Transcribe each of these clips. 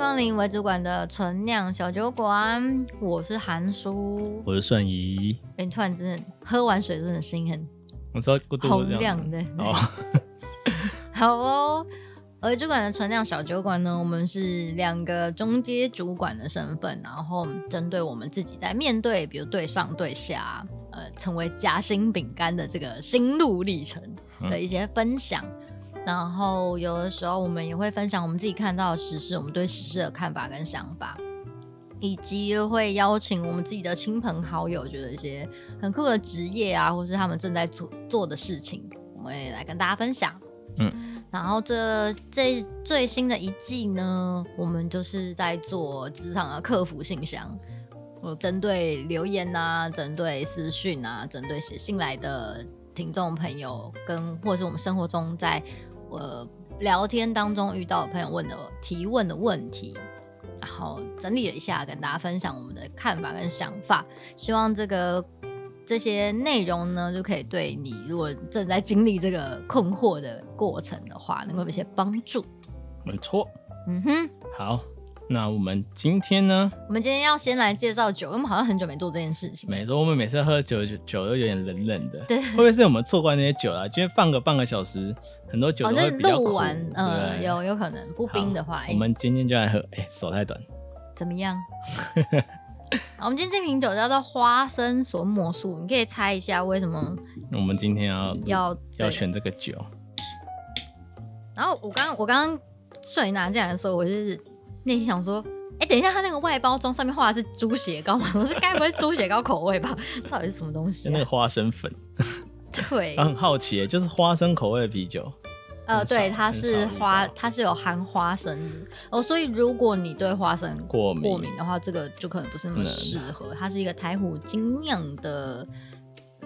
光临为主管的纯酿小酒馆，我是韩叔，我是顺仪。哎、欸，突然真的喝完水，真的心很，我说红亮的。哦，好哦。微主管的存量小酒馆呢，我们是两个中阶主管的身份，然后针对我们自己在面对，比如对上对下，呃，成为夹心饼干的这个心路历程的一些分享。嗯然后有的时候我们也会分享我们自己看到的时事，我们对时事的看法跟想法，以及会邀请我们自己的亲朋好友，觉得一些很酷的职业啊，或是他们正在做做的事情，我们也来跟大家分享。嗯，然后这这最新的一季呢，我们就是在做职场的客服信箱，我针对留言啊，针对私讯啊，针对写信来的听众朋友，跟或者是我们生活中在呃，聊天当中遇到朋友问的提问的问题，然后整理了一下，跟大家分享我们的看法跟想法。希望这个这些内容呢，就可以对你如果正在经历这个困惑的过程的话，能够有一些帮助。没错，嗯哼，好。那我们今天呢？我们今天要先来介绍酒，因为我们好像很久没做这件事情。没错，我们每次喝酒，酒都有点冷冷的。对，会不会是我们错怪那些酒啊？今天放个半个小时，很多酒都会比较苦。录完，嗯，有有可能不冰的话。我们今天就来喝，哎，手太短。怎么样？我们今天这瓶酒叫做花生所魔术，你可以猜一下为什么？我们今天要要要选这个酒。然后我刚我刚刚顺拿进来的时候，我就是。内心想说，哎、欸，等一下，它那个外包装上面画的是猪血糕吗？我说该不会是猪血糕口味吧？到底是什么东西、啊？那个花生粉。对，很好奇，就是花生口味的啤酒。呃，对，它是花，它是有含花生哦，所以如果你对花生过敏过敏的话，这个就可能不是那么适合。它是一个台虎精酿的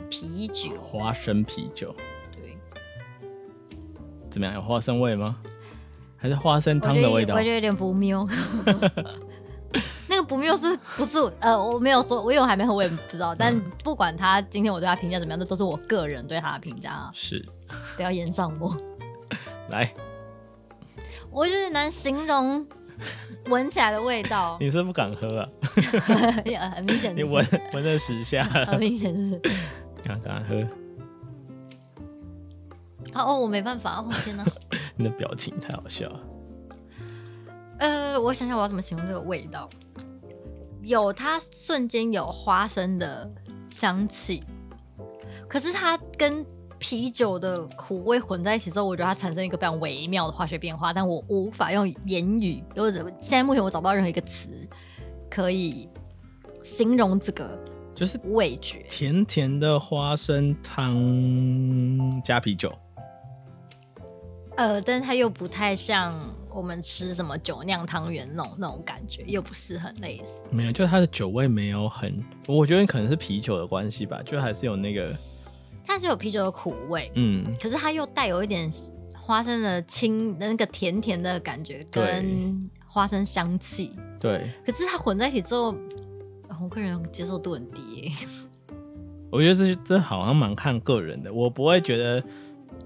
啤酒，花生啤酒。对，怎么样？有花生味吗？还是花生汤的味道，我觉得有点不妙。那个不妙是不是？呃，我没有说，我因为我还没喝，我也不知道。但不管他今天我对他评价怎么样，这都是我个人对他的评价啊。是，不要炎上我。来，我有点难形容闻起来的味道。你是不敢喝啊？很明显，你闻闻了十下，很明显是。敢敢喝。哦哦，我没办法，哦天哪！你的表情太好笑了。呃，我想想我要怎么形容这个味道。有它瞬间有花生的香气，可是它跟啤酒的苦味混在一起之后，我觉得它产生一个非常微妙的化学变化，但我无法用言语，或者现在目前我找不到任何一个词可以形容这个，就是味觉，甜甜的花生汤加啤酒。呃，但是它又不太像我们吃什么酒酿汤圆那种那种感觉，又不是很类似。没有，就它的酒味没有很，我觉得可能是啤酒的关系吧，就还是有那个，它是有啤酒的苦味，嗯，可是它又带有一点花生的清那个甜甜的感觉，跟花生香气，对。可是它混在一起之后，我个人接受度很低。我觉得这这好像蛮看个人的，我不会觉得。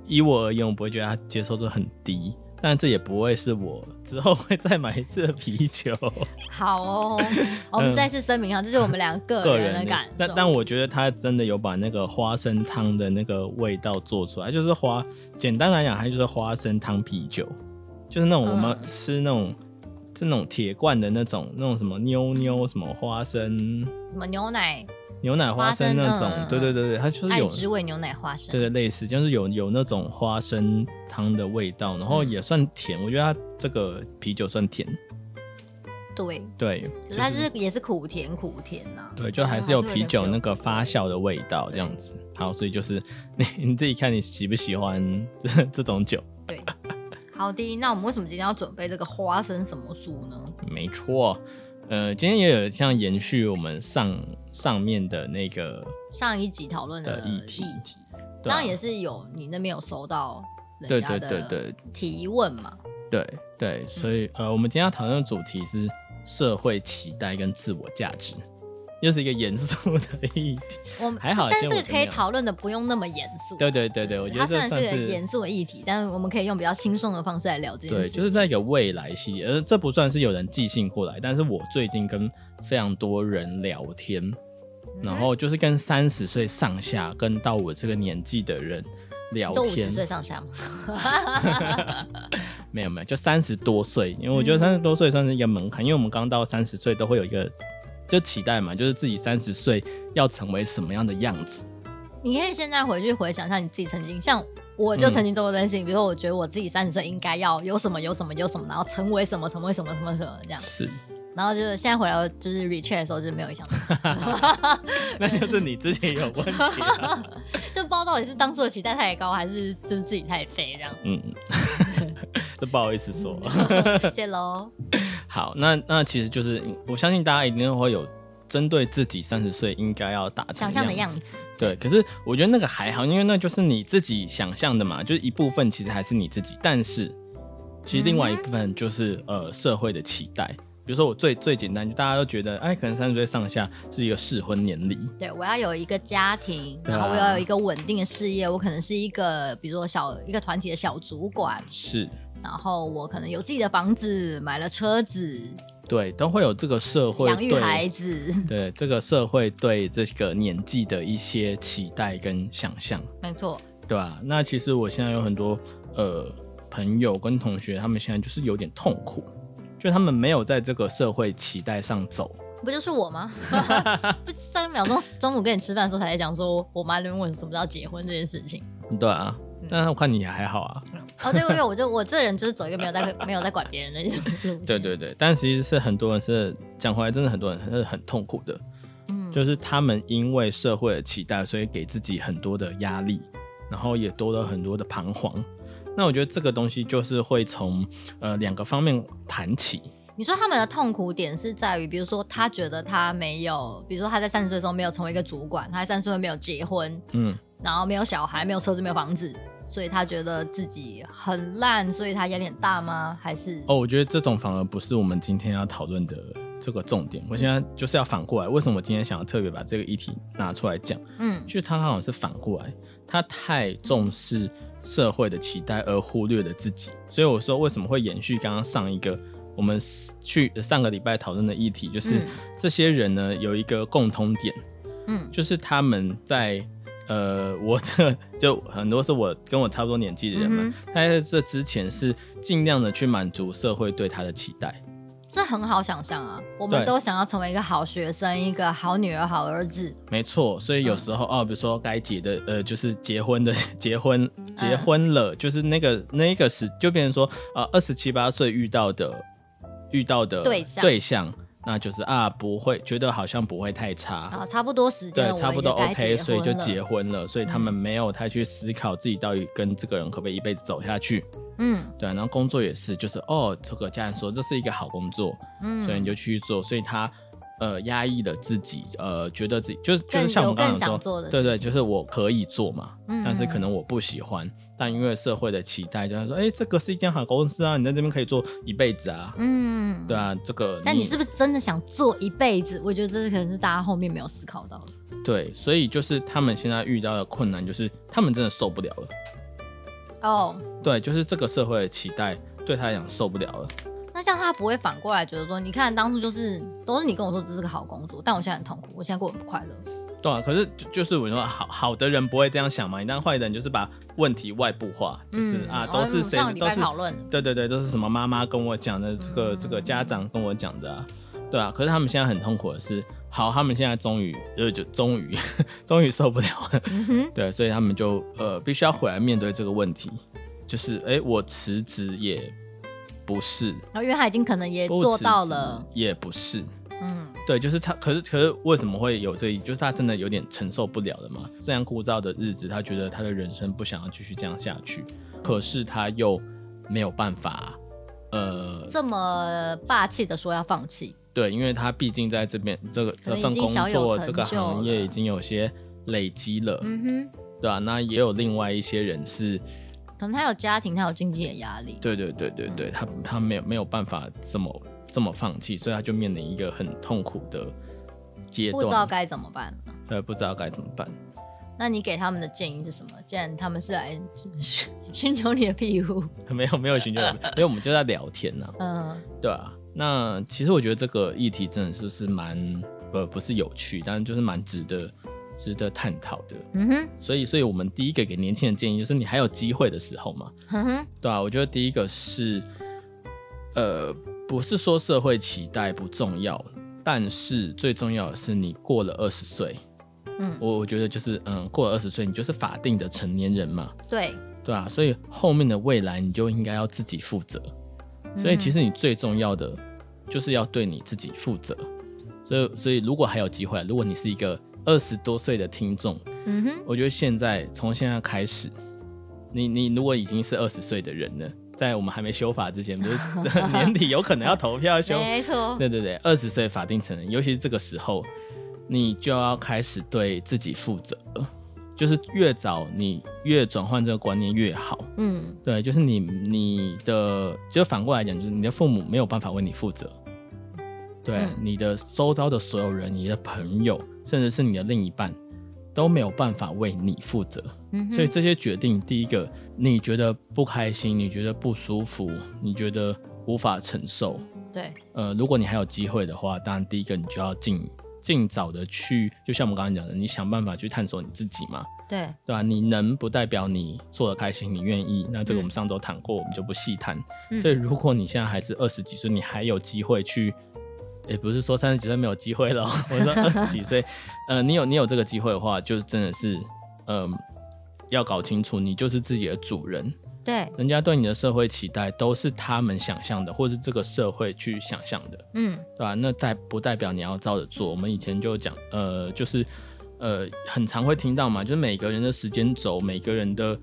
以我而言，我不会觉得它接受度很低，但这也不会是我之后会再买一次的啤酒。好 哦，我们再次声明啊，这是我们两个个人的感受。但但我觉得它真的有把那个花生汤的那个味道做出来，就是花，简单来讲，它就是花生汤啤酒，就是那种我们吃那种，是、嗯、那种铁罐的那种，那种什么妞妞什么花生，什么牛奶。牛奶花生那种，嗯、对对对对，它就是有爱之味牛奶花生，对对，类似就是有有那种花生汤的味道，然后也算甜，嗯、我觉得它这个啤酒算甜，对对，可是它就是也是苦甜苦甜呐、啊，对，就还是有啤酒那个发酵的味道这样子。好，所以就是你你自己看你喜不喜欢这这种酒。对，好的，那我们为什么今天要准备这个花生什么素呢？没错。呃，今天也有像延续我们上上面的那个上一集讨论的议题，当然也是有你那边有收到人家的提问嘛？对对，对，所以呃，我们今天要讨论的主题是社会期待跟自我价值。又是一个严肃的议题。我们还好，但是这个可以讨论的不用那么严肃。对对对对，我觉得这算是个严肃的议题，但是我们可以用比较轻松的方式来聊这件事。对，就是在一个未来系列，而这不算是有人寄信过来，但是我最近跟非常多人聊天，然后就是跟三十岁上下，跟到我这个年纪的人聊天。就五十岁上下吗？没有没有，就三十多岁，因为我觉得三十多岁算是一个门槛，因为我们刚到三十岁都会有一个。就期待嘛，就是自己三十岁要成为什么样的样子。你可以现在回去回想一下你自己曾经，像我就曾经做过这件事情，嗯、比如说我觉得我自己三十岁应该要有什么有什么有什么，然后成为什么成为什么什么什么这样。是。然后就是现在回来就是 retreat 的时候就没有想到。那就是你之前有问题、啊。就不知道到底是当初的期待太高，还是就是自己太废这样。嗯。这不好意思说。谢喽。好，那那其实就是我相信大家一定会有针对自己三十岁应该要达成想象的样子。对，可是我觉得那个还好，因为那就是你自己想象的嘛，就是一部分其实还是你自己，但是其实另外一部分就是、嗯、呃社会的期待。比如说我最最简单，就大家都觉得哎，可能三十岁上下是一个适婚年龄。对，我要有一个家庭，然后我要有一个稳定的事业，我可能是一个比如说小一个团体的小主管。是。然后我可能有自己的房子，买了车子，对，都会有这个社会养育孩子，对这个社会对这个年纪的一些期待跟想象，没错，对吧？那其实我现在有很多呃朋友跟同学，他们现在就是有点痛苦，就他们没有在这个社会期待上走，不就是我吗？不，上一秒钟中午跟你吃饭的时候才在讲说，我妈在问什么叫结婚这件事情，对啊。但是我看你还好啊。哦，对，因为我就我这人就是走一个没有在没有在管别人的路线。对对对，但其实是很多人是讲回来，真的很多人是很痛苦的。嗯，就是他们因为社会的期待，所以给自己很多的压力，然后也多了很多的彷徨。那我觉得这个东西就是会从呃两个方面谈起。你说他们的痛苦点是在于，比如说他觉得他没有，比如说他在三十岁的时候没有成为一个主管，他在三十岁没有结婚，嗯，然后没有小孩，没有车子，没有房子。所以他觉得自己很烂，所以他压力很大吗？还是哦，我觉得这种反而不是我们今天要讨论的这个重点。我现在就是要反过来，为什么我今天想要特别把这个议题拿出来讲？嗯，就是他好像是反过来，他太重视社会的期待而忽略了自己。所以我说为什么会延续刚刚上一个我们去上个礼拜讨论的议题，就是这些人呢有一个共通点，嗯，就是他们在。呃，我这就很多是我跟我差不多年纪的人们，他在这之前是尽量的去满足社会对他的期待，这很好想象啊。我们都想要成为一个好学生，一个好女儿、好儿子。没错，所以有时候、嗯、哦，比如说该结的，呃，就是结婚的，结婚结婚了，嗯、就是那个那个时，就变成说，呃，二十七八岁遇到的遇到的对象。对象那就是啊，不会觉得好像不会太差啊，差不多时间，对，差不多 OK，所以就结婚了。所以他们没有太去思考自己到底跟这个人可不可以一辈子走下去。嗯，对。然后工作也是，就是哦，这个家人说这是一个好工作，嗯，所以你就去做。所以他呃压抑了自己，呃，觉得自己就是就是像我刚刚说，对对，就是我可以做嘛，嗯，但是可能我不喜欢。但因为社会的期待，就是说，哎、欸，这个是一间好公司啊，你在这边可以做一辈子啊。嗯，对啊，这个。但你是不是真的想做一辈子？我觉得这是可能是大家后面没有思考到的。对，所以就是他们现在遇到的困难，就是他们真的受不了了。哦。对，就是这个社会的期待对他来讲受不了了。那像他不会反过来觉得说，你看当初就是都是你跟我说这是个好工作，但我现在很痛苦，我现在过得不快乐。对啊，可是就，就是我说好好的人不会这样想嘛，你当坏人就是把问题外部化，就是、嗯、啊都是谁都是讨论，对对对，都是什么妈妈跟我讲的，这个、嗯、这个家长跟我讲的、啊，对啊，可是他们现在很痛苦的是，好，他们现在终于呃就终于 终于受不了了，嗯、对，所以他们就呃必须要回来面对这个问题，就是哎、欸、我辞职也不是，然后因为他已经可能也做到了，也不是。嗯对，就是他，可是可是为什么会有这一？就是他真的有点承受不了了嘛？这样枯燥的日子，他觉得他的人生不想要继续这样下去，可是他又没有办法，呃，这么霸气的说要放弃。对，因为他毕竟在这边这个这份工作这个行业已经有些累积了，嗯哼，对啊，那也有另外一些人是，可能他有家庭，他有经济的压力。对对对对对，嗯、他他没有没有办法这么。这么放弃，所以他就面临一个很痛苦的阶段，不知道该怎么办。对，不知道该怎么办。那你给他们的建议是什么？既然他们是来寻 求你的庇护，没有没有寻求，因为我们就在聊天呢、啊。嗯，对啊。那其实我觉得这个议题真的是是蛮呃不是有趣，但是就是蛮值得值得探讨的。嗯哼。所以，所以我们第一个给年轻人建议就是，你还有机会的时候嘛。嗯哼。对啊，我觉得第一个是，呃，不是说社会期待不重要，但是最重要的是你过了二十岁。嗯，我我觉得就是，嗯，过了二十岁，你就是法定的成年人嘛。对，对啊，所以后面的未来你就应该要自己负责。所以其实你最重要的就是要对你自己负责。所以，所以如果还有机会，如果你是一个二十多岁的听众，嗯哼，我觉得现在从现在开始，你你如果已经是二十岁的人了，在我们还没修法之前，不是 年底有可能要投票修？没错。对对对，二十岁法定成人，尤其是这个时候。你就要开始对自己负责，就是越早你越转换这个观念越好。嗯，对，就是你你的，就反过来讲，就是你的父母没有办法为你负责，对，嗯、你的周遭的所有人，你的朋友，甚至是你的另一半，都没有办法为你负责。嗯，所以这些决定，第一个你觉得不开心，你觉得不舒服，你觉得无法承受，对，呃，如果你还有机会的话，当然第一个你就要尽。尽早的去，就像我们刚刚讲的，你想办法去探索你自己嘛。对，对吧？你能不代表你做的开心，你愿意。那这个我们上周谈过，嗯、我们就不细谈。嗯、所以如果你现在还是二十几岁，你还有机会去，也不是说三十几岁没有机会了。我说二十几岁，呃，你有你有这个机会的话，就真的是，嗯、呃，要搞清楚，你就是自己的主人。对，人家对你的社会期待都是他们想象的，或是这个社会去想象的，嗯，对吧？那代不代表你要照着做？我们以前就讲，呃，就是，呃，很常会听到嘛，就是每个人的时间轴，每个人的。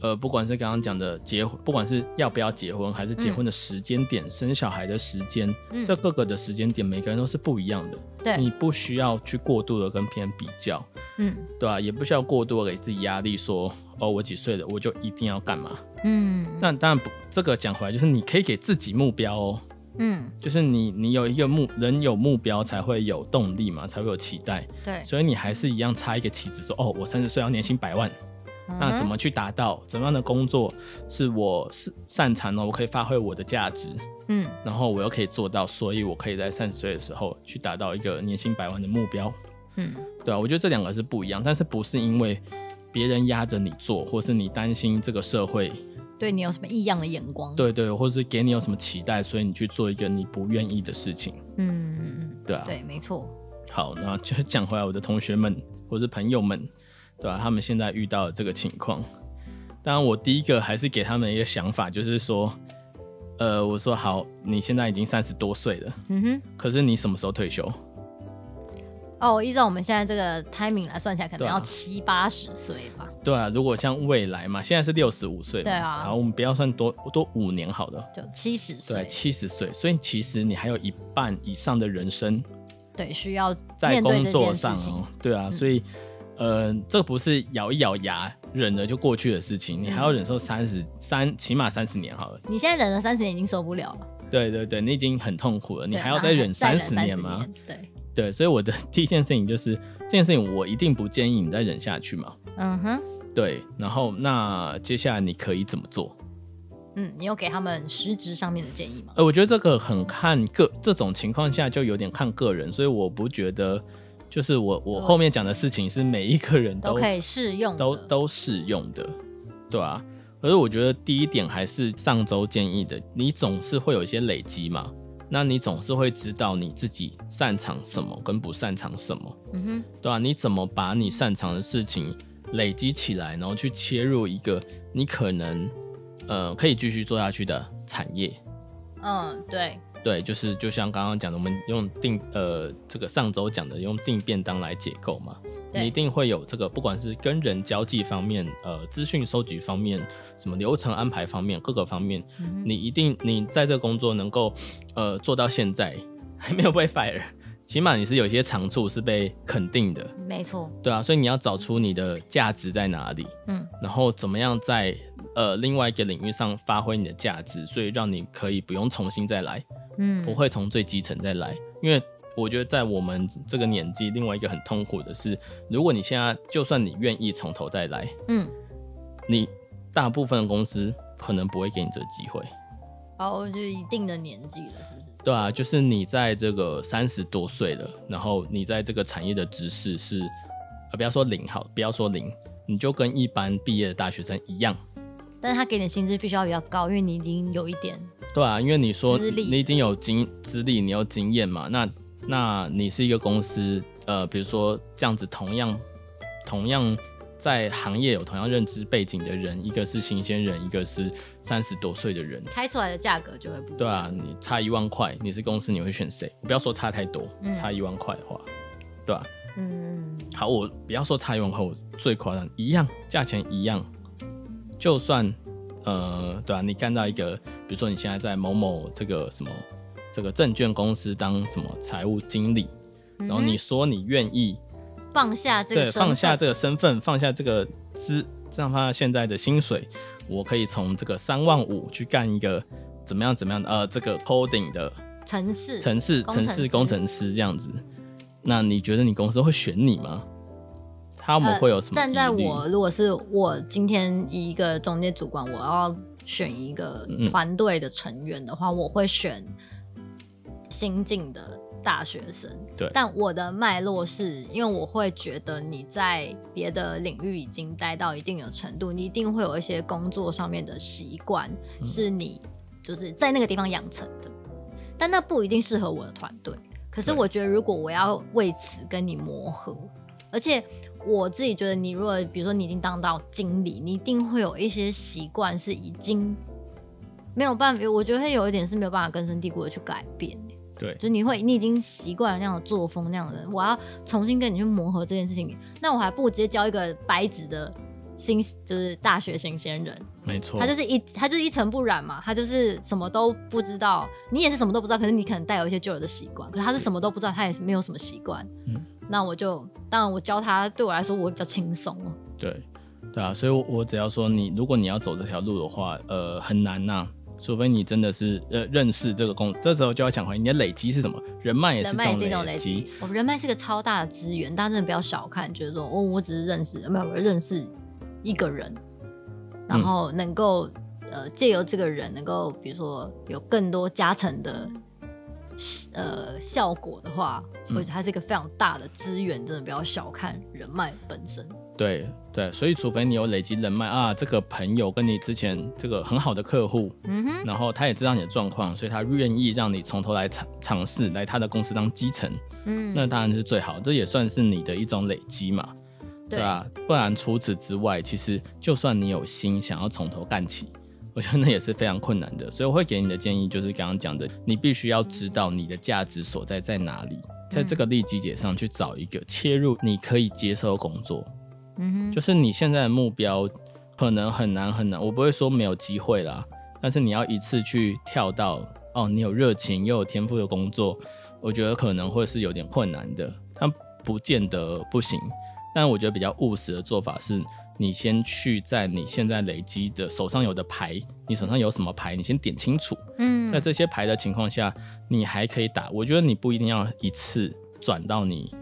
呃，不管是刚刚讲的结婚，不管是要不要结婚，还是结婚的时间点、嗯、生小孩的时间，嗯、这各个的时间点，每个人都是不一样的。对，你不需要去过度的跟别人比较，嗯，对吧、啊？也不需要过度的给自己压力，说哦，我几岁了，我就一定要干嘛？嗯，那当然不，这个讲回来就是你可以给自己目标哦，嗯，就是你你有一个目，人有目标才会有动力嘛，才会有期待。对，所以你还是一样插一个旗子说，哦，我三十岁要年薪百万。那怎么去达到？怎么样的工作是我是擅长的？我可以发挥我的价值，嗯，然后我又可以做到，所以我可以在三十岁的时候去达到一个年薪百万的目标，嗯，对啊，我觉得这两个是不一样，但是不是因为别人压着你做，或是你担心这个社会对你有什么异样的眼光，对对，或是给你有什么期待，所以你去做一个你不愿意的事情，嗯嗯嗯，对啊，对，没错。好，那就讲回来，我的同学们或是朋友们。对吧、啊？他们现在遇到的这个情况，当然我第一个还是给他们一个想法，就是说，呃，我说好，你现在已经三十多岁了，嗯哼，可是你什么时候退休？哦，依照我们现在这个 timing 来算起来，可能要七八十岁吧。对啊，如果像未来嘛，现在是六十五岁，对啊，然后我们不要算多多五年好了，就七十岁，对，七十岁，所以其实你还有一半以上的人生，对，需要在工作上哦，对啊，所以。呃，这不是咬一咬牙忍了就过去的事情，你还要忍受三十三，起码三十年好了。你现在忍了三十年已经受不了了。对对对，你已经很痛苦了，你还要再忍三十年吗？对对，所以我的 第一件事情就是这件事情，我一定不建议你再忍下去嘛。嗯哼。对，然后那接下来你可以怎么做？嗯，你有给他们实质上面的建议吗？呃，我觉得这个很看个，这种情况下就有点看个人，所以我不觉得。就是我我后面讲的事情是每一个人都，都可以适用，都都适用的，对啊。可是我觉得第一点还是上周建议的，你总是会有一些累积嘛，那你总是会知道你自己擅长什么跟不擅长什么，嗯哼，对啊，你怎么把你擅长的事情累积起来，然后去切入一个你可能呃可以继续做下去的产业？嗯，对。对，就是就像刚刚讲的，我们用定呃这个上周讲的用定便当来解构嘛，你一定会有这个，不管是跟人交际方面，呃，资讯收集方面，什么流程安排方面，各个方面，嗯、你一定你在这个工作能够呃做到现在还没有被 fire，起码你是有一些长处是被肯定的，没错，对啊，所以你要找出你的价值在哪里，嗯，然后怎么样在呃另外一个领域上发挥你的价值，所以让你可以不用重新再来。嗯，不会从最基层再来，因为我觉得在我们这个年纪，另外一个很痛苦的是，如果你现在就算你愿意从头再来，嗯，你大部分的公司可能不会给你这个机会。哦，就一定的年纪了，是不是？对啊，就是你在这个三十多岁了，然后你在这个产业的知识是，啊，不要说零好，不要说零，你就跟一般毕业的大学生一样。但是他给你的薪资必须要比较高，因为你已经有一点。对啊，因为你说你已经有经资历，你有经验嘛，那那你是一个公司，呃，比如说这样子，同样同样。在行业有同样认知背景的人，一个是新鲜人，一个是三十多岁的人，开出来的价格就会不。对啊，你差一万块，你是公司，你会选谁？不要说差太多，嗯、差一万块的话，对吧、啊？嗯，好，我不要说差一万块，我最夸张一样，价钱一样，就算呃，对啊，你干到一个，比如说你现在在某某这个什么这个证券公司当什么财务经理，然后你说你愿意。放下这个对，放下这个身份，放下这个资，让他现在的薪水，我可以从这个三万五去干一个怎么样怎么样的呃，这个 coding 的城市城市城市工程师这样子。那你觉得你公司会选你吗？他们会有什么、呃？站在我如果是我今天一个中介主管，我要选一个团队的成员的话，嗯、我会选新进的。大学生，对，但我的脉络是因为我会觉得你在别的领域已经待到一定的程度，你一定会有一些工作上面的习惯，是你就是在那个地方养成的，但那不一定适合我的团队。可是我觉得，如果我要为此跟你磨合，而且我自己觉得，你如果比如说你已经当到经理，你一定会有一些习惯是已经没有办法，我觉得会有一点是没有办法根深蒂固的去改变。对，就你会，你已经习惯了那样的作风，那样的人，我要重新跟你去磨合这件事情，那我还不如直接教一个白纸的新，就是大学新鲜人。没错，他就是一，他就是一尘不染嘛，他就是什么都不知道，你也是什么都不知道，可是你可能带有一些旧有的习惯，可是他是什么都不知道，他也是没有什么习惯。嗯，那我就，当然我教他，对我来说我比较轻松。对，对啊，所以我，我只要说你，如果你要走这条路的话，呃，很难呐、啊。除非你真的是呃认识这个公司，这时候就要讲回你的累积是什么？人脉也是一种累积。我们人脉是个超大的资源，大家真的不要小看，觉得说哦，我只是认识，没有，我认识一个人，然后能够、嗯、呃借由这个人，能够比如说有更多加成的呃效果的话，我觉得它是一个非常大的资源，真的不要小看人脉本身。对对，所以除非你有累积人脉啊，这个朋友跟你之前这个很好的客户，嗯哼，然后他也知道你的状况，所以他愿意让你从头来尝尝试来他的公司当基层，嗯，那当然是最好，这也算是你的一种累积嘛，对吧？不然除此之外，其实就算你有心想要从头干起，我觉得那也是非常困难的。所以我会给你的建议就是刚刚讲的，你必须要知道你的价值所在在哪里，在这个利基点上去找一个切入你可以接受的工作。嗯哼，就是你现在的目标可能很难很难，我不会说没有机会啦，但是你要一次去跳到哦，你有热情又有天赋的工作，我觉得可能会是有点困难的，它不见得不行，但我觉得比较务实的做法是，你先去在你现在累积的手上有的牌，你手上有什么牌，你先点清楚，嗯，在这些牌的情况下，你还可以打，我觉得你不一定要一次转到你。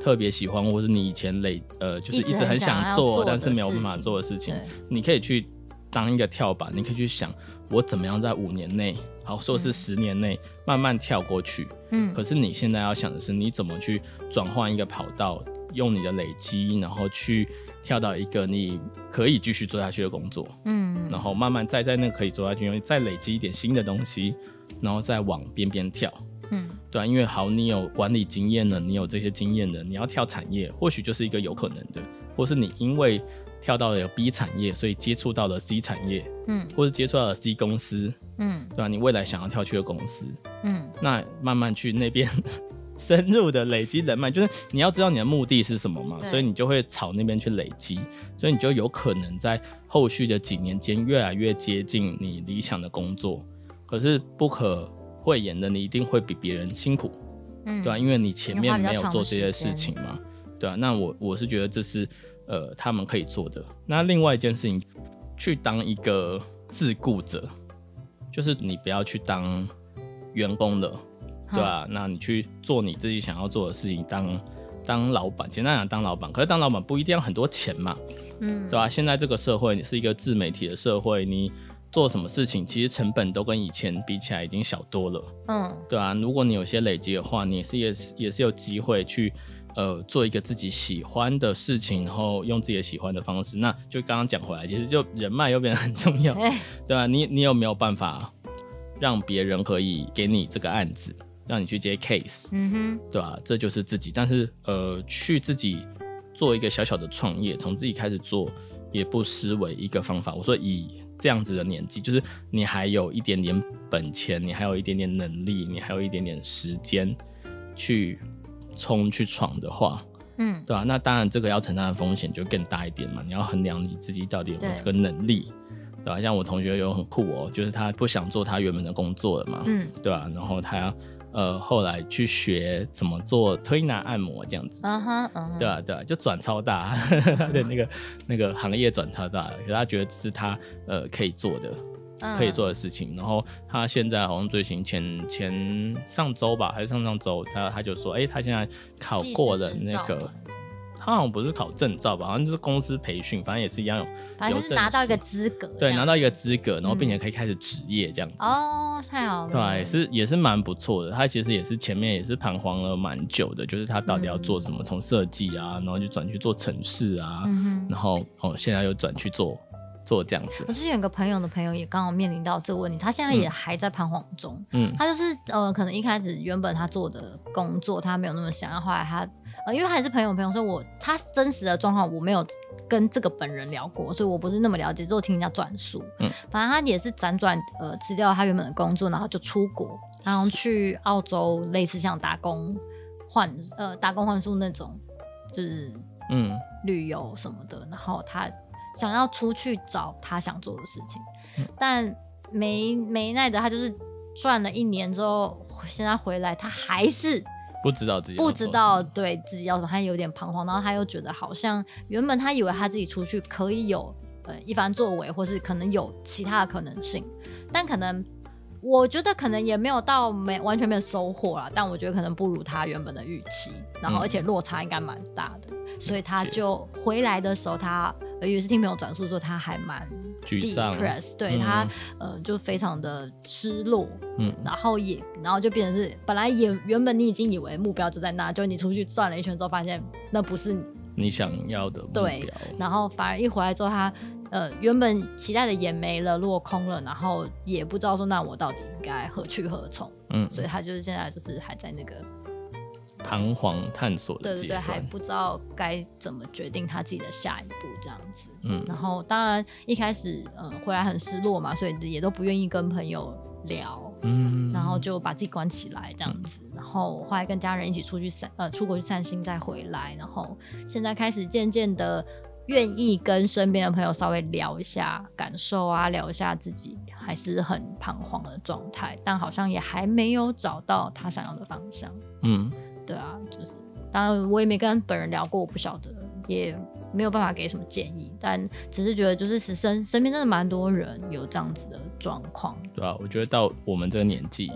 特别喜欢，或是你以前累呃，就是一直很想做，但是没有办法做的事情，你可以去当一个跳板，你可以去想我怎么样在五年内，好说是十年内慢慢跳过去。嗯，可是你现在要想的是，你怎么去转换一个跑道，用你的累积，然后去跳到一个你可以继续做下去的工作。嗯，然后慢慢再在那个可以做下去，因为再累积一点新的东西，然后再往边边跳。嗯，对啊，因为好，你有管理经验了，你有这些经验了，你要跳产业，或许就是一个有可能的，或是你因为跳到了 B 产业，所以接触到了 C 产业，嗯，或是接触到了 C 公司，嗯，对吧？你未来想要跳去的公司，嗯，那慢慢去那边 深入的累积人脉，就是你要知道你的目的是什么嘛，所以你就会朝那边去累积，所以你就有可能在后续的几年间越来越接近你理想的工作，可是不可。会演的你一定会比别人辛苦，嗯，对啊，因为你前面没有做这些事情嘛，对啊。那我我是觉得这是呃他们可以做的。那另外一件事情，去当一个自雇者，就是你不要去当员工了，对吧、啊？那你去做你自己想要做的事情，当当老板，简单讲当老板，可是当老板不一定要很多钱嘛，嗯，对吧、啊？现在这个社会你是一个自媒体的社会，你做什么事情，其实成本都跟以前比起来已经小多了，嗯，对啊，如果你有些累积的话，你也是也是也是有机会去。呃，做一个自己喜欢的事情，然后用自己喜欢的方式，那就刚刚讲回来，其实就人脉又变得很重要，对吧？你你有没有办法让别人可以给你这个案子，让你去接 case，嗯哼，对吧？这就是自己，但是呃，去自己做一个小小的创业，从自己开始做，也不失为一个方法。我说以这样子的年纪，就是你还有一点点本钱，你还有一点点能力，你还有一点点时间去。冲去闯的话，嗯，对吧、啊？那当然，这个要承担的风险就更大一点嘛。你要衡量你自己到底有没有这个能力，对吧、啊？像我同学有很酷哦，就是他不想做他原本的工作了嘛，嗯，对吧、啊？然后他呃后来去学怎么做推拿按摩这样子，对啊，对啊，就转超大，他的那个那个行业转超大，可是他觉得是他呃可以做的。可以做的事情，然后他现在好像最近前前上周吧，还是上上周，他他就说，哎、欸，他现在考过了那个，他好像不是考证照吧，好像就是公司培训，反正也是一样有，反正就是拿到一个资格，对，拿到一个资格，然后并且可以开始职业这样子。嗯、哦，太好了，对，也是也是蛮不错的。他其实也是前面也是彷徨了蛮久的，就是他到底要做什么，从设计啊，然后就转去做城市啊，嗯、然后哦，现在又转去做。做这样子，我之前有个朋友的朋友也刚好面临到这个问题，他现在也还在彷徨中。嗯，他就是呃，可能一开始原本他做的工作他没有那么想要，后来他呃，因为他也是朋友朋友，所以我他真实的状况我没有跟这个本人聊过，所以我不是那么了解，只有听人家转述。嗯，反正他也是辗转呃辞掉他原本的工作，然后就出国，然后去澳洲类似像打工换呃打工换宿那种，就是嗯旅游什么的，然后他。想要出去找他想做的事情，嗯、但没没奈的，他就是转了一年之后，现在回来，他还是不知道自己不知道对自己要什么，他有点彷徨，然后他又觉得好像原本他以为他自己出去可以有呃一番作为，或是可能有其他的可能性，但可能我觉得可能也没有到没完全没有收获啦，但我觉得可能不如他原本的预期，然后而且落差应该蛮大的，嗯、所以他就回来的时候他。也是听朋友转述说他还蛮沮丧，对、嗯、他呃就非常的失落，嗯，然后也然后就变成是本来也原本你已经以为目标就在那，就你出去转了一圈之后发现那不是你想要的目标，对，然后反而一回来之后他呃原本期待的也没了，落空了，然后也不知道说那我到底应该何去何从，嗯，所以他就是现在就是还在那个。彷徨探索的阶段，对对对，还不知道该怎么决定他自己的下一步这样子。嗯，然后当然一开始嗯回来很失落嘛，所以也都不愿意跟朋友聊，嗯，然后就把自己关起来这样子。嗯、然后后来跟家人一起出去散呃出国去散心再回来，然后现在开始渐渐的愿意跟身边的朋友稍微聊一下感受啊，聊一下自己还是很彷徨的状态，但好像也还没有找到他想要的方向。嗯。对啊，就是当然我也没跟本人聊过，我不晓得，也没有办法给什么建议，但只是觉得就是身身边真的蛮多人有这样子的状况。对啊，我觉得到我们这个年纪，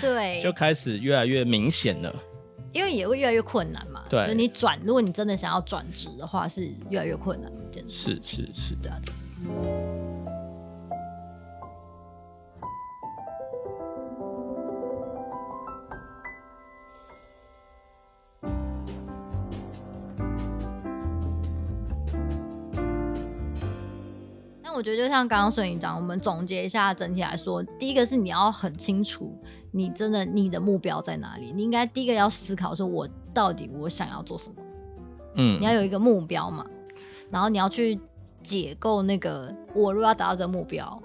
对，就开始越来越明显了，因为也会越来越困难嘛。对，就你转，如果你真的想要转职的话，是越来越困难的一件事。是是是，对啊。我觉得就像刚刚孙颖讲，我们总结一下，整体来说，第一个是你要很清楚，你真的你的目标在哪里。你应该第一个要思考说，我到底我想要做什么？嗯，你要有一个目标嘛，然后你要去解构那个，我如果要达到这个目标，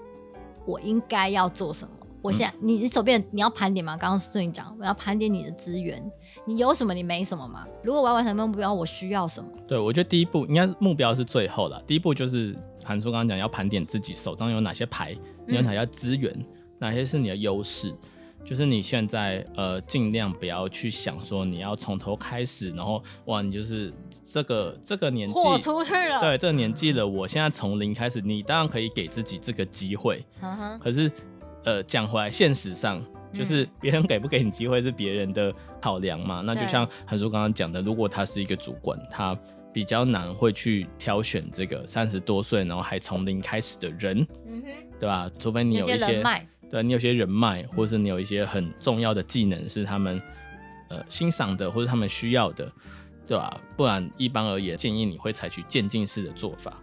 我应该要做什么？我现在，你你手边你要盘点嘛？刚刚顺你讲，我要盘点你的资源，你有什么，你没什么嘛？如果我要完成目标，我需要什么？对，我觉得第一步应该目标是最后了，第一步就是。韩叔刚刚讲要盘点自己手上有哪些牌，你有哪些资源，嗯、哪些是你的优势，就是你现在呃尽量不要去想说你要从头开始，然后哇你就是这个这个年纪豁出去了，对这个年纪了，我现在从零开始，你当然可以给自己这个机会，可是呃讲回来，现实上就是别人给不给你机会是别人的考量嘛。那就像韩叔刚刚讲的，如果他是一个主管，他比较难会去挑选这个三十多岁然后还从零开始的人，嗯哼，对吧？除非你有一些，些对，你有些人脉，或是你有一些很重要的技能是他们呃欣赏的，或是他们需要的，对吧？不然一般而言，建议你会采取渐进式的做法。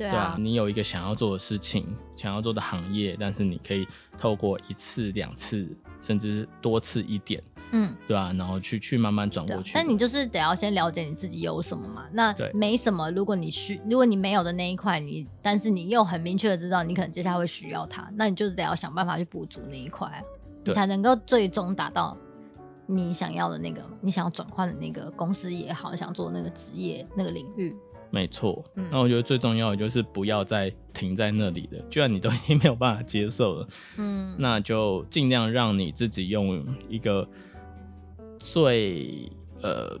对啊，对啊，你有一个想要做的事情，想要做的行业，但是你可以透过一次、两次，甚至多次一点，嗯，对吧、啊？然后去去慢慢转过去。那你就是得要先了解你自己有什么嘛。那没什么，如果你需，如果你没有的那一块，你但是你又很明确的知道你可能接下来会需要它，那你就是得要想办法去补足那一块，你才能够最终达到你想要的那个，你想要转换的那个公司也好，想做那个职业那个领域。没错，那我觉得最重要的就是不要再停在那里了。既然你都已经没有办法接受了，嗯，那就尽量让你自己用一个最呃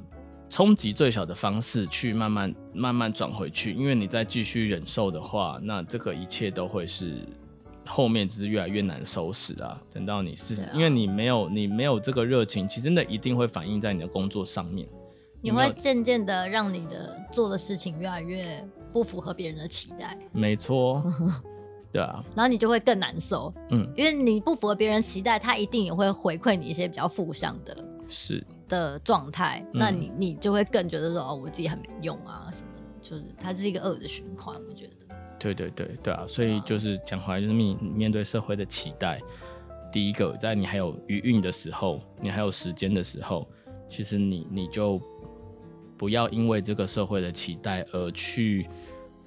冲击最小的方式去慢慢慢慢转回去。因为你再继续忍受的话，那这个一切都会是后面只是越来越难收拾啊。等到你试试，因为你没有你没有这个热情，其实那一定会反映在你的工作上面。你会渐渐的让你的做的事情越来越不符合别人的期待。没错，对啊。然后你就会更难受，嗯，因为你不符合别人期待，他一定也会回馈你一些比较负向的，是的状态。那你你就会更觉得说，哦，我自己很没用啊什么的，就是它是一个恶的循环。我觉得。对对对对啊，所以就是讲回来，就是面面对社会的期待，第一个在你还有余韵的时候，你还有时间的时候，其实你你就。不要因为这个社会的期待而去，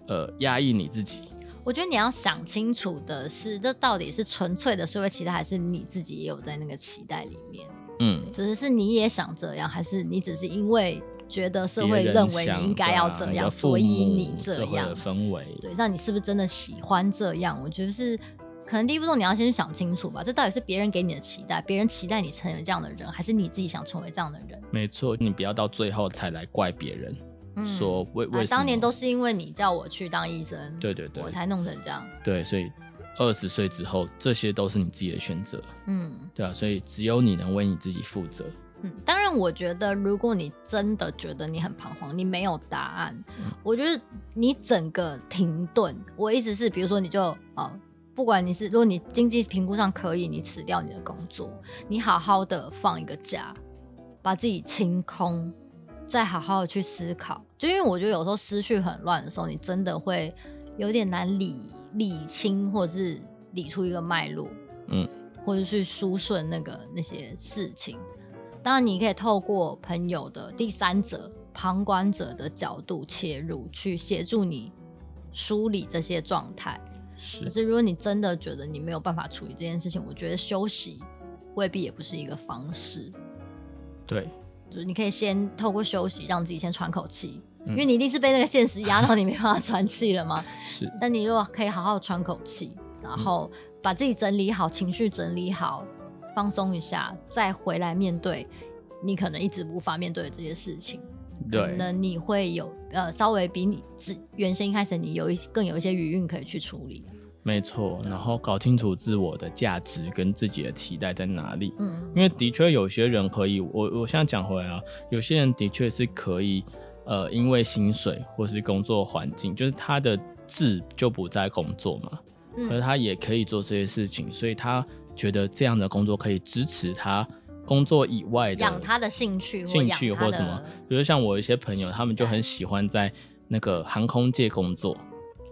呃，压抑你自己。我觉得你要想清楚的是，这到底是纯粹的社会期待，还是你自己也有在那个期待里面？嗯，就是是你也想这样，还是你只是因为觉得社会认为你应该要这样，所以你这样的氛围？对，那你是不是真的喜欢这样？我觉得是。可能第一步骤你要先去想清楚吧，这到底是别人给你的期待，别人期待你成为这样的人，还是你自己想成为这样的人？没错，你不要到最后才来怪别人，嗯、说为为、啊、当年都是因为你叫我去当医生，对对对，我才弄成这样。对，所以二十岁之后，这些都是你自己的选择。嗯，对啊，所以只有你能为你自己负责。嗯，当然，我觉得如果你真的觉得你很彷徨，你没有答案，嗯、我觉得你整个停顿。我意思是，比如说你就哦。不管你是，如果你经济评估上可以，你辞掉你的工作，你好好的放一个假，把自己清空，再好好的去思考。就因为我觉得有时候思绪很乱的时候，你真的会有点难理理清，或者是理出一个脉络，嗯，或者去梳顺那个那些事情。当然，你可以透过朋友的第三者、旁观者的角度切入，去协助你梳理这些状态。可是，如果你真的觉得你没有办法处理这件事情，我觉得休息未必也不是一个方式。对，就是你可以先透过休息让自己先喘口气，嗯，因为你一定是被那个现实压到你没办法喘气了嘛。是，但你如果可以好好喘口气，然后把自己整理好，情绪整理好，放松一下，再回来面对你可能一直无法面对的这些事情。对，那你会有呃，稍微比你自原先一开始你有一更有一些余韵可以去处理。没错，然后搞清楚自我的价值跟自己的期待在哪里。嗯，因为的确有些人可以，我我现在讲回来啊，有些人的确是可以，呃，因为薪水或是工作环境，就是他的志就不在工作嘛，嗯，可是他也可以做这些事情，所以他觉得这样的工作可以支持他。工作以外的养他的兴趣，兴趣或什么，比如像我一些朋友，他们就很喜欢在那个航空界工作，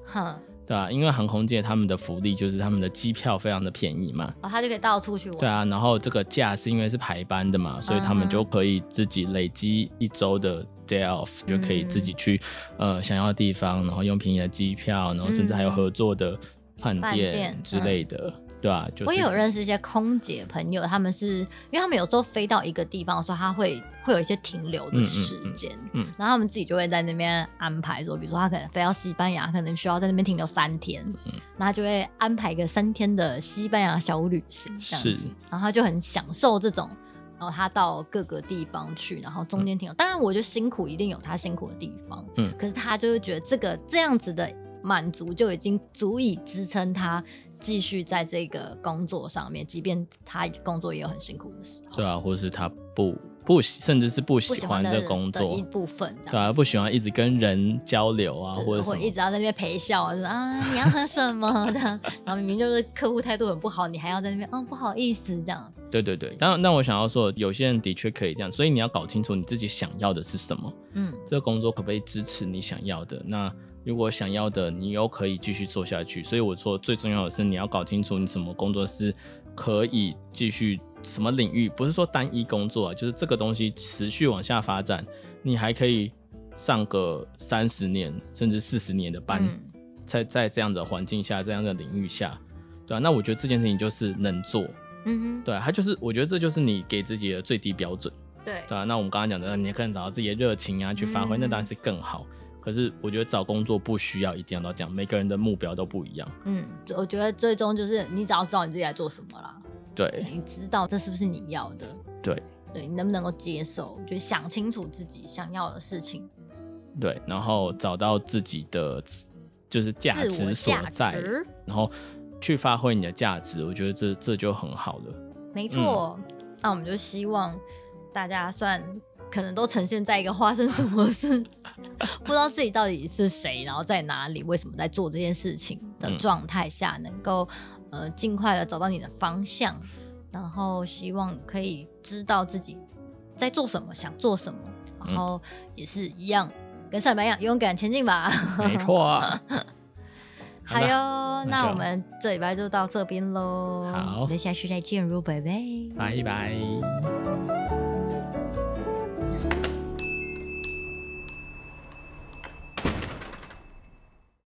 哼，对啊？因为航空界他们的福利就是他们的机票非常的便宜嘛，哦，他就可以到处去玩。对啊，然后这个假是因为是排班的嘛，所以他们就可以自己累积一周的 day off，嗯，就可以自己去呃想要的地方，然后用便宜的机票，然后甚至还有合作的饭店之类的。嗯对啊，就是、我也有认识一些空姐朋友，他们是因为他们有时候飞到一个地方的时候，他会会有一些停留的时间，嗯，嗯，嗯，嗯，然后他们自己就会在那边安排说，比如说他可能飞到西班牙，可能需要在那边停留三天，嗯，那他就会安排一个三天的西班牙小旅行这样子，然后他就很享受这种，然后他到各个地方去，然后中间停留，嗯、当然我觉得辛苦一定有他辛苦的地方，嗯，可是他就是觉得这个这样子的满足就已经足以支撑他。继续在这个工作上面，即便他工作也有很辛苦的时候。对啊，或是他不。不喜，甚至是不喜欢这个工作一部分，对啊，不喜欢一直跟人交流啊，或者一直要在那边陪笑啊，就是啊，你要喝什么 这样，然后明明就是客户态度很不好，你还要在那边，嗯，不好意思这样。对对对，但但我想要说，有些人的确可以这样，所以你要搞清楚你自己想要的是什么，嗯，这个工作可不可以支持你想要的？那如果想要的，你又可以继续做下去。所以我说最重要的是你要搞清楚你什么工作是可以继续。什么领域？不是说单一工作啊，就是这个东西持续往下发展，你还可以上个三十年甚至四十年的班，嗯、在在这样的环境下，这样的领域下，对啊，那我觉得这件事情就是能做，嗯哼，对，它就是，我觉得这就是你给自己的最低标准，对，对啊，那我们刚刚讲的，你可能找到自己的热情啊，去发挥，嗯、那当然是更好。可是我觉得找工作不需要一定要这样，每个人的目标都不一样。嗯，我觉得最终就是你只要知道你自己在做什么啦。对，你知道这是不是你要的？对，对，你能不能够接受？就想清楚自己想要的事情。对，然后找到自己的就是价值所在，然后去发挥你的价值。我觉得这这就很好了。没错，嗯、那我们就希望大家算可能都呈现在一个发生什么事，不知道自己到底是谁，然后在哪里，为什么在做这件事情的状态下，能够。呃，尽快的找到你的方向，然后希望可以知道自己在做什么，想做什么，然后也是一样，跟上班一样，勇敢前进吧。没错 啊。好哟，那，我们这礼拜就到这边喽。好，那下期再见，如拜拜。拜拜。